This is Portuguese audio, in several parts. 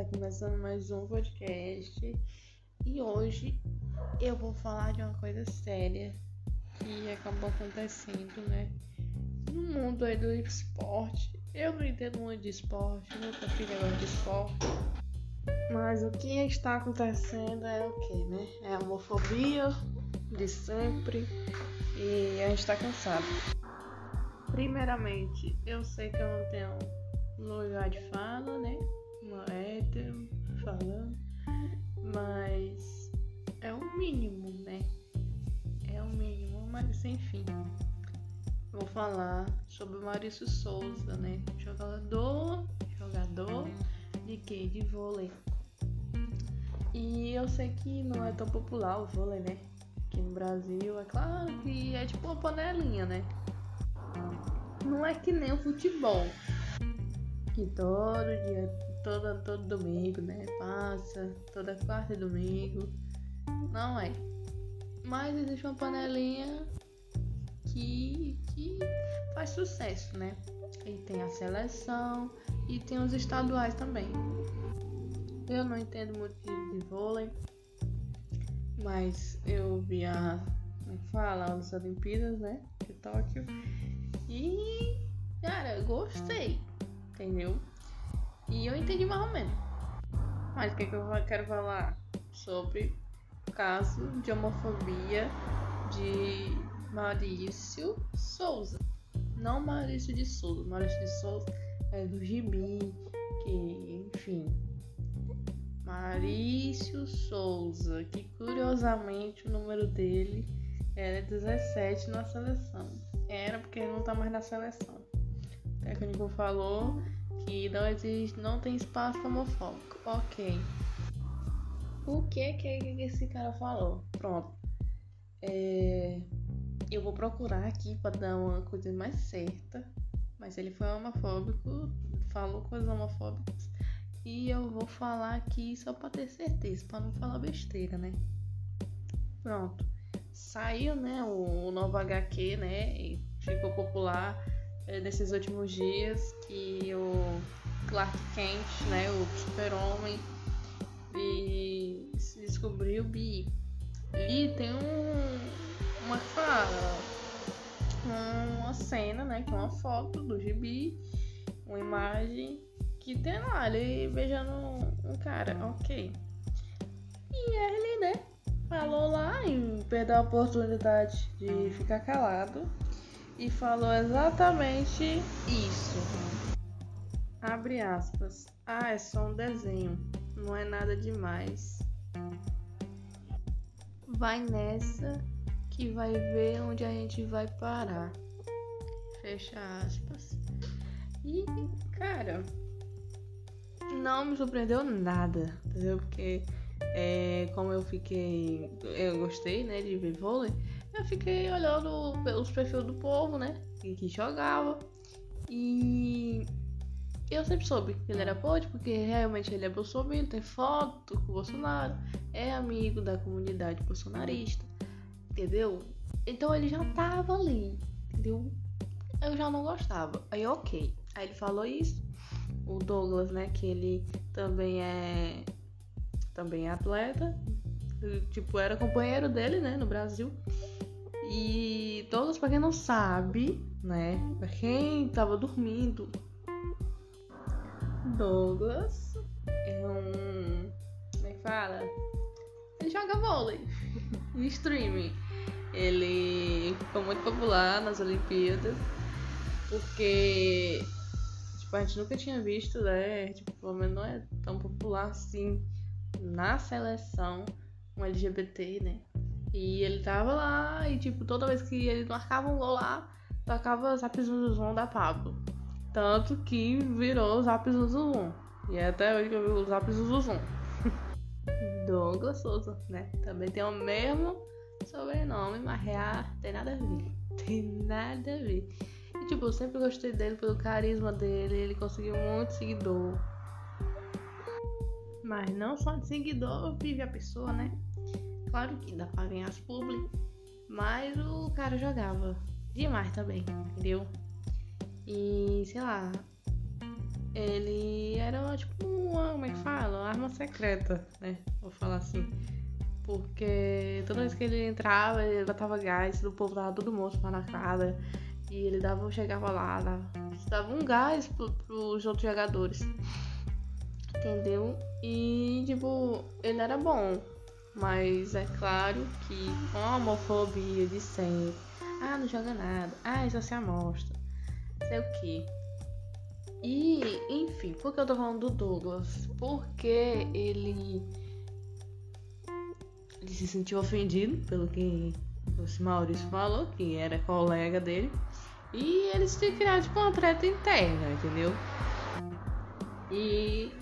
tá começando mais um podcast e hoje eu vou falar de uma coisa séria que acabou acontecendo, né? No mundo aí do esporte. Eu não entendo muito de esporte, nunca filha gosta de esporte. Mas o que está acontecendo é o que, né? É a homofobia de sempre e a gente tá cansado. Primeiramente, eu sei que eu não tenho lugar de fala, né? Uma hétero falando, mas é o mínimo, né? É o mínimo, mas enfim. Vou falar sobre o Maurício Souza, né? Jogador, jogador de quê? De vôlei. E eu sei que não é tão popular o vôlei, né? Aqui no Brasil, é claro que é tipo uma panelinha, né? Não é que nem o futebol, que todo dia, todo, todo domingo, né? Passa, toda quarta e domingo. Não é. Mas existe uma panelinha que, que faz sucesso, né? E tem a seleção e tem os estaduais também. Eu não entendo muito de, de vôlei, mas eu vi a. Como é fala? As Olimpíadas, né? De Tóquio. E. Cara, gostei entendeu? E eu entendi mais ou menos. Mas o que, que eu quero falar? Sobre caso de homofobia de Maurício Souza. Não Maurício de Souza. Maurício de Souza é do Gibi, que, enfim. Maurício Souza, que curiosamente o número dele era 17 na seleção. Era porque ele não tá mais na seleção. O técnico falou que não existe, não tem espaço homofóbico. Ok. O que que esse cara falou? Pronto. É, eu vou procurar aqui para dar uma coisa mais certa. Mas ele foi homofóbico, falou coisas homofóbicas. E eu vou falar aqui só para ter certeza, para não falar besteira, né? Pronto. Saiu, né, o, o novo HQ, né? E ficou popular é, nesses últimos dias que o Clark Kent, né, o super-homem, se descobriu bi. E tem um, uma fala, uma cena, né, que é uma foto do gibi, uma imagem que tem lá, ele beijando um cara, ok. E ele, né, falou lá em perder a oportunidade de ficar calado e falou exatamente isso. Abre aspas. Ah, é só um desenho. Não é nada demais. Vai nessa que vai ver onde a gente vai parar. Fecha aspas. E, cara, não me surpreendeu nada, entendeu? Porque, é, como eu fiquei. Eu gostei, né, de ver vôlei eu fiquei olhando pelos perfis do povo, né? Que, jogava. E eu sempre soube que ele era pode, porque realmente ele é bolsominion, tem foto com o Bolsonaro, é amigo da comunidade bolsonarista, entendeu? Então ele já tava ali, entendeu? Eu já não gostava. Aí ok. Aí ele falou isso. O Douglas, né, que ele também é também é atleta, tipo, era companheiro dele, né, no Brasil. E todos, pra quem não sabe, né? Pra quem tava dormindo, Douglas é um. Como é que fala? Ele joga vôlei em streaming. Ele ficou muito popular nas Olimpíadas porque tipo, a gente nunca tinha visto, né? Tipo, pelo menos não é tão popular assim na seleção um LGBT, né? E ele tava lá e, tipo, toda vez que ele marcava um gol lá, tocava Zap Zuzum da Pablo. Tanto que virou Zap Zuzum. E é até hoje que eu vi o Zap Zuzum. Douglas Souza, né? Também tem o mesmo sobrenome, mas real tem nada a ver. Tem nada a ver. E, tipo, eu sempre gostei dele pelo carisma dele. Ele conseguiu muito seguidor. Mas não só de seguidor vive a pessoa, né? Claro que dá pra ganhar as mas o cara jogava demais também, entendeu? E sei lá, ele era tipo uma, como é que fala? Uma arma secreta, né? Vou falar assim. Porque toda vez que ele entrava, ele botava gás, o povo tava todo morto lá na cara. E ele dava, chegava lá, dava, dava um gás pro, pros outros jogadores. Entendeu? E tipo, ele era bom. Mas é claro que com a homofobia de sempre. Ah, não joga nada. Ah, só se amostra. Sei o que. E, enfim, por que eu tô falando do Douglas? Porque ele. Ele se sentiu ofendido pelo que o Maurício falou, que era colega dele. E eles tinham criado tipo uma treta interna, entendeu? E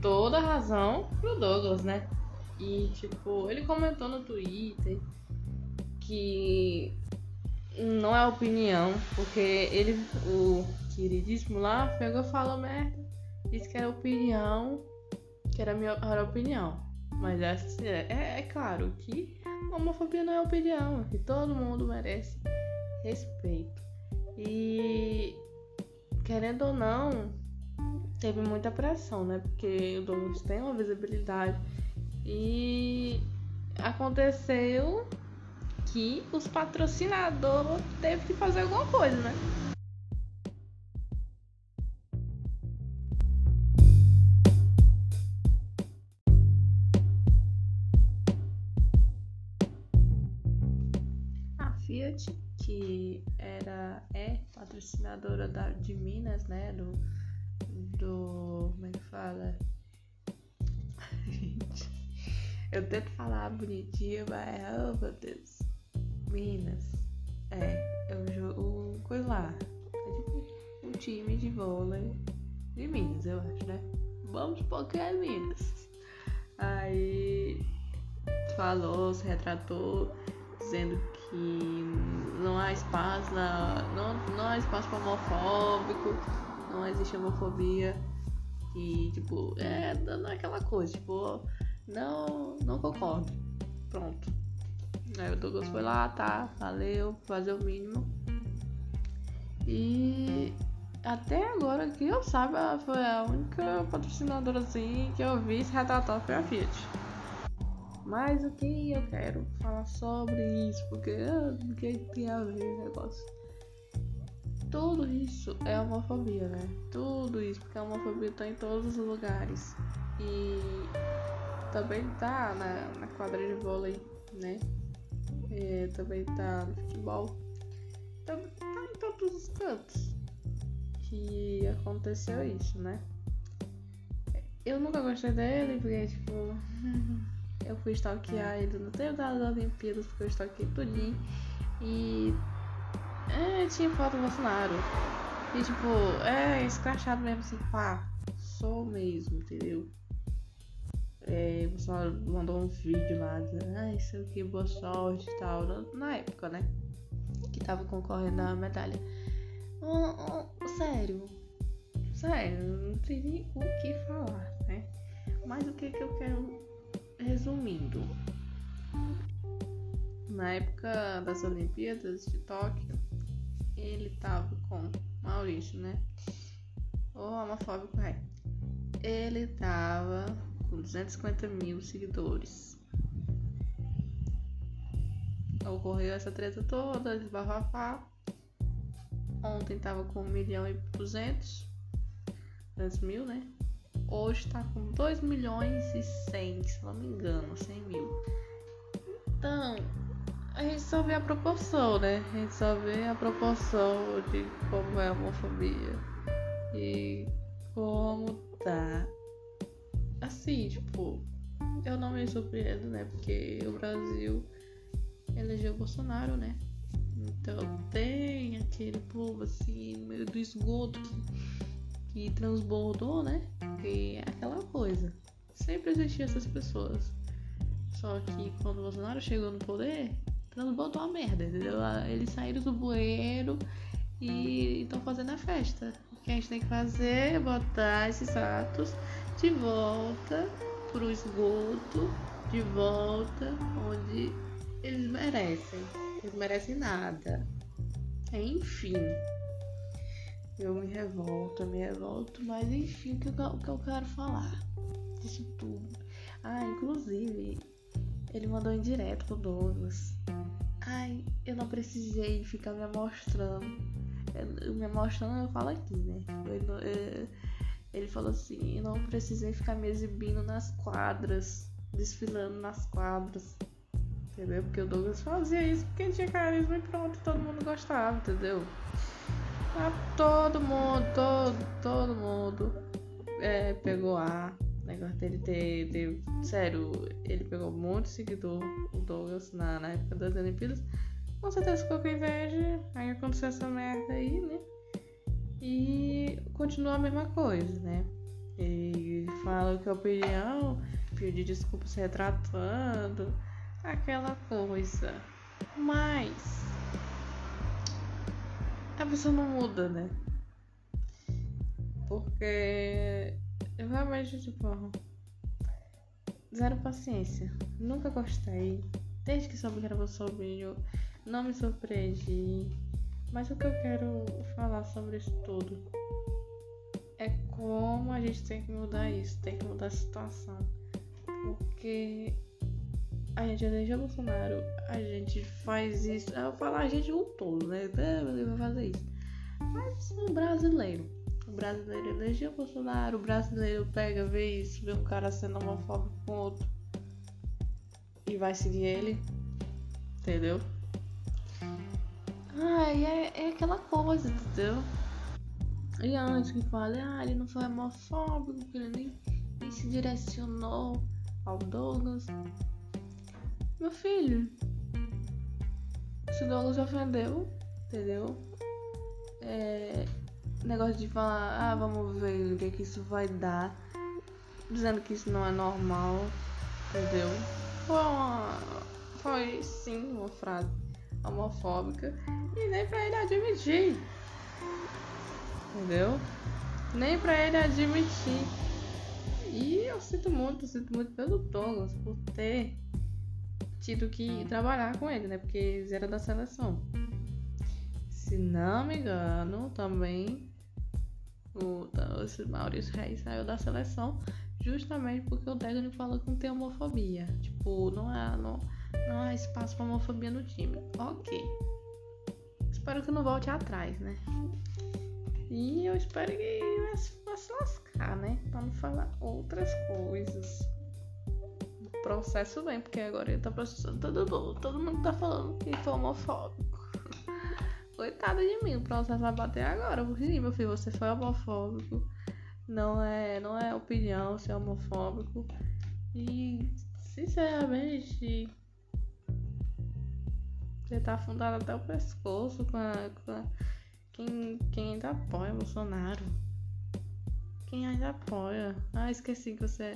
toda razão pro Douglas, né? E tipo, ele comentou no Twitter que não é opinião, porque ele, o queridíssimo lá, pegou e falou merda. Disse que era opinião, que era a minha era opinião. Mas essa é, é, é claro que homofobia não é opinião, que todo mundo merece respeito. E querendo ou não, teve muita pressão, né? Porque o Douglas tem uma visibilidade e aconteceu que os patrocinadores teve que fazer alguma coisa, né? A Fiat, que era é patrocinadora da, de Minas, né? Do, do como é que fala? Eu tento falar bonitinho, mas oh meu Deus. Minas. É, eu o coisa lá. É tipo um time de vôlei de Minas, eu acho, né? Vamos supor que é Minas. Aí falou, se retratou, dizendo que não há espaço na, não, não há espaço homofóbico, não existe homofobia. E tipo, é dando aquela coisa, tipo, não, não concordo. Pronto. Aí o Douglas foi lá, tá, valeu, fazer o mínimo. E até agora que eu saiba, foi a única patrocinadora assim que eu vi se retratar foi a Fiat. Mas o que eu quero falar sobre isso? Porque o que tem a ver o negócio? Tudo isso é homofobia, né? Tudo isso, porque a homofobia tá em todos os lugares. E também tá na, na quadra de vôlei, né? É, também tá no futebol. Tá, tá em todos os cantos que aconteceu isso, né? Eu nunca gostei dele, porque, tipo, eu fui stalkear ele no tempo das Olimpíadas, porque eu stalkeei tudinho. E. É, tinha foto do Bolsonaro. E, tipo, é escrachado mesmo, assim, pá, sou mesmo, entendeu? É, o pessoal mandou um vídeo lá dizendo, ah, isso aqui, boa sorte e tal, na época, né? Que tava concorrendo a medalha. Oh, oh, sério, sério, não tem nem o que falar, né? Mas o que que eu quero resumindo? Na época das Olimpíadas de Tóquio, ele tava com Maurício, né? O homofóbico é. Ele tava com 250 mil seguidores. Ocorreu essa treta toda, esbafafá. Ontem tava com 1 milhão e 200, 200 mil, né? Hoje tá com 2 milhões e 100, se não me engano, 100 mil. Então, a gente só vê a proporção, né? A gente só vê a proporção de como é a homofobia e como tá assim, tipo, eu não me surpreendo, né? Porque o Brasil elegeu Bolsonaro, né? Então tem aquele povo assim, meio do esgoto que, que transbordou, né? Que é aquela coisa. Sempre existiam essas pessoas. Só que quando o Bolsonaro chegou no poder, transbordou a merda, entendeu? Eles saíram do bueiro e estão fazendo a festa. O que a gente tem que fazer é botar esses atos de volta pro esgoto, de volta onde eles merecem. Eles merecem nada. Enfim. eu me revolto, eu me revolto, mas enfim, o que, eu, o que eu quero falar disso tudo. Ah, inclusive, ele mandou em direto pro Douglas. Ai, eu não precisei ficar me mostrando. Eu, me mostrando, eu falo aqui, né? Eu, eu, ele falou assim: não precisei ficar me exibindo nas quadras, desfilando nas quadras. Entendeu? Porque o Douglas fazia isso porque tinha carisma e pronto, todo mundo gostava, entendeu? Ah, todo mundo, todo, todo mundo é, pegou a negócio dele ter, ter. Sério, ele pegou muito seguidor, o Douglas, na, na época das Olimpíadas. Com certeza ficou com inveja. Aí aconteceu essa merda aí, né? E continua a mesma coisa, né? Ele fala que a opinião, pedir desculpa se retratando, aquela coisa. Mas a pessoa não muda, né? Porque eu realmente, tipo, zero paciência. Nunca gostei. Desde que soube que era Bolsonaro, não me surpreendi. Mas o que eu quero falar sobre isso tudo é como a gente tem que mudar isso, tem que mudar a situação. Porque a gente elegeu Bolsonaro, a gente faz isso. Eu falo a gente o todo, né? Ele vai fazer isso. Mas o brasileiro. O brasileiro elegeu Bolsonaro, o brasileiro pega, vê isso, vê um cara sendo homofóbico com outro. E vai seguir ele. Entendeu? Ai, é, é aquela coisa, entendeu? E antes que fale, ah, ele não foi homofóbico, que ele nem, nem se direcionou ao Douglas. Meu filho, se o Douglas ofendeu, entendeu? É, negócio de falar, ah, vamos ver o que, é que isso vai dar, dizendo que isso não é normal, entendeu? Foi, uma, foi sim uma frase homofóbica e nem pra ele admitir. Entendeu? Nem pra ele admitir. E eu sinto muito, eu sinto muito pelo Douglas por ter tido que trabalhar com ele, né? Porque eles eram da seleção. Se não me engano, também o, esse Maurício Reis saiu da seleção justamente porque o técnico falou que não tem homofobia. Tipo, não é. Não, não há espaço para homofobia no time. Ok. Espero que não volte atrás, né? E eu espero que vai se lascar, né? Pra não falar outras coisas. O processo vem, porque agora ele tá processando todo mundo. Todo mundo tá falando que foi homofóbico. Coitada de mim, o processo vai bater agora. Porque, meu filho, você foi homofóbico. Não é, não é opinião ser homofóbico. E, sinceramente, você tá afundado até o pescoço com, a, com a, quem, quem ainda apoia Bolsonaro. Quem ainda apoia. Ah, esqueci que você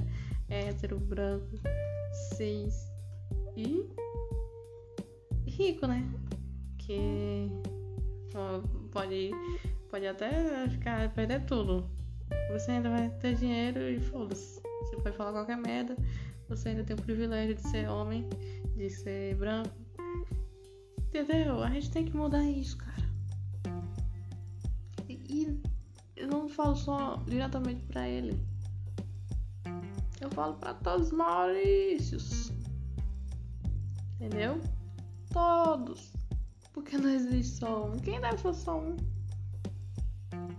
é hétero, branco, cis e rico, né? Que pode, pode até ficar, perder tudo. Você ainda vai ter dinheiro e foda-se. Você pode falar qualquer merda. Você ainda tem o privilégio de ser homem, de ser branco, Entendeu? A gente tem que mudar isso, cara. E eu não falo só diretamente pra ele. Eu falo pra todos os Maurícios. Entendeu? Todos. Porque não existe só um. Quem deve ser só um?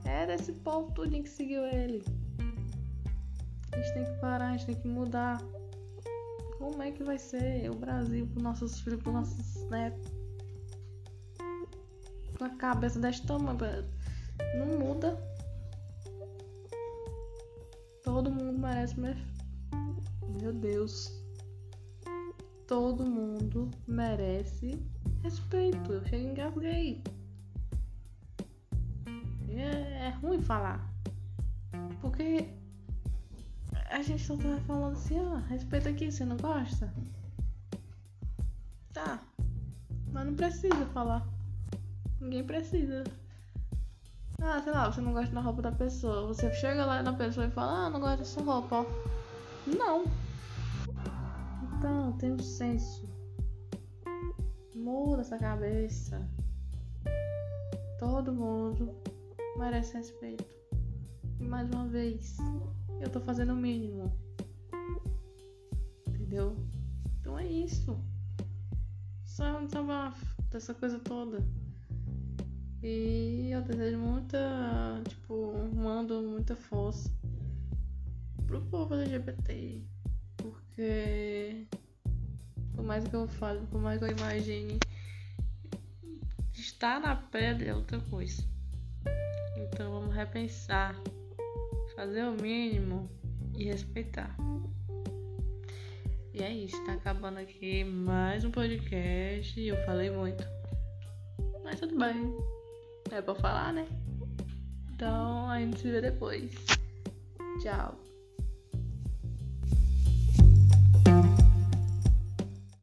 É desse povo tudinho que seguiu ele. A gente tem que parar, a gente tem que mudar. Como é que vai ser o Brasil pros nossos filhos, pros nossos netos? Com a cabeça deste tamanho. Não muda. Todo mundo merece. Meu Deus. Todo mundo merece respeito. Eu chego engasguei. É, é ruim falar. Porque a gente só tá falando assim, ó, respeita aqui, você não gosta? Tá. Mas não precisa falar. Ninguém precisa. Ah, sei lá, você não gosta da roupa da pessoa. Você chega lá na pessoa e fala, ah, não gosto dessa roupa. Não. Então, tem um senso. Muda essa cabeça. Todo mundo merece respeito. E mais uma vez, eu tô fazendo o mínimo. Entendeu? Então é isso. Só um desabafo dessa coisa toda. E eu desejo muita, tipo, mando muita força pro povo LGBT. Porque por mais que eu fale, por mais que eu imagine, estar na pele é outra coisa. Então vamos repensar, fazer o mínimo e respeitar. E é isso, tá acabando aqui mais um podcast. Eu falei muito. Mas tudo bem. É pra falar, né? Então a gente se vê depois. Tchau.